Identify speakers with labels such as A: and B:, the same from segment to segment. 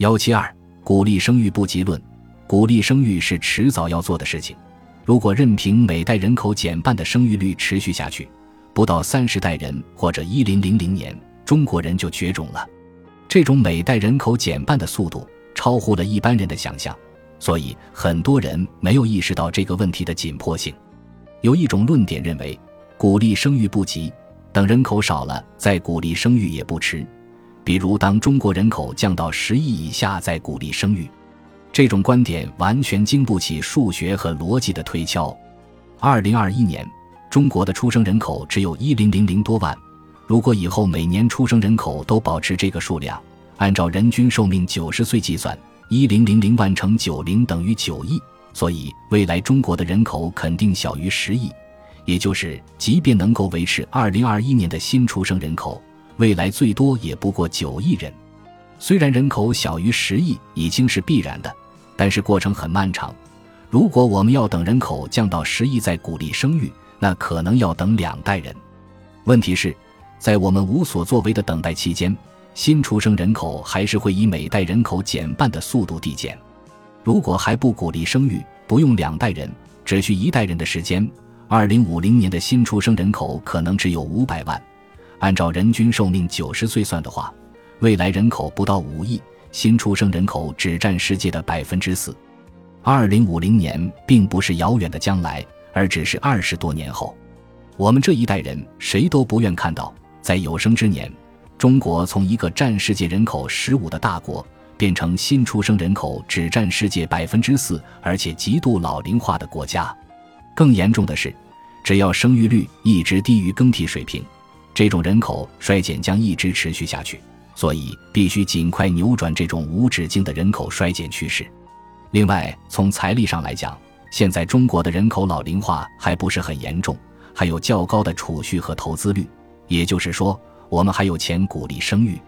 A: 幺七二，鼓励生育不及论，鼓励生育是迟早要做的事情。如果任凭每代人口减半的生育率持续下去，不到三十代人或者一零零零年，中国人就绝种了。这种每代人口减半的速度超乎了一般人的想象，所以很多人没有意识到这个问题的紧迫性。有一种论点认为，鼓励生育不急，等人口少了再鼓励生育也不迟。比如，当中国人口降到十亿以下再鼓励生育，这种观点完全经不起数学和逻辑的推敲。二零二一年，中国的出生人口只有一零零零多万。如果以后每年出生人口都保持这个数量，按照人均寿命九十岁计算，一零零零万乘九零等于九亿，所以未来中国的人口肯定小于十亿。也就是，即便能够维持二零二一年的新出生人口，未来最多也不过九亿人。虽然人口小于十亿已经是必然的，但是过程很漫长。如果我们要等人口降到十亿再鼓励生育，那可能要等两代人。问题是。在我们无所作为的等待期间，新出生人口还是会以每代人口减半的速度递减。如果还不鼓励生育，不用两代人，只需一代人的时间，二零五零年的新出生人口可能只有五百万。按照人均寿命九十岁算的话，未来人口不到五亿，新出生人口只占世界的百分之四。二零五零年并不是遥远的将来，而只是二十多年后。我们这一代人谁都不愿看到。在有生之年，中国从一个占世界人口十五的大国，变成新出生人口只占世界百分之四，而且极度老龄化的国家。更严重的是，只要生育率一直低于更替水平，这种人口衰减将一直持续下去。所以，必须尽快扭转这种无止境的人口衰减趋势。另外，从财力上来讲，现在中国的人口老龄化还不是很严重，还有较高的储蓄和投资率。也就是说，我们还有钱鼓励生育。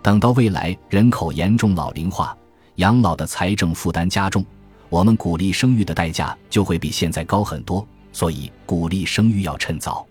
A: 等到未来人口严重老龄化，养老的财政负担加重，我们鼓励生育的代价就会比现在高很多。所以，鼓励生育要趁早。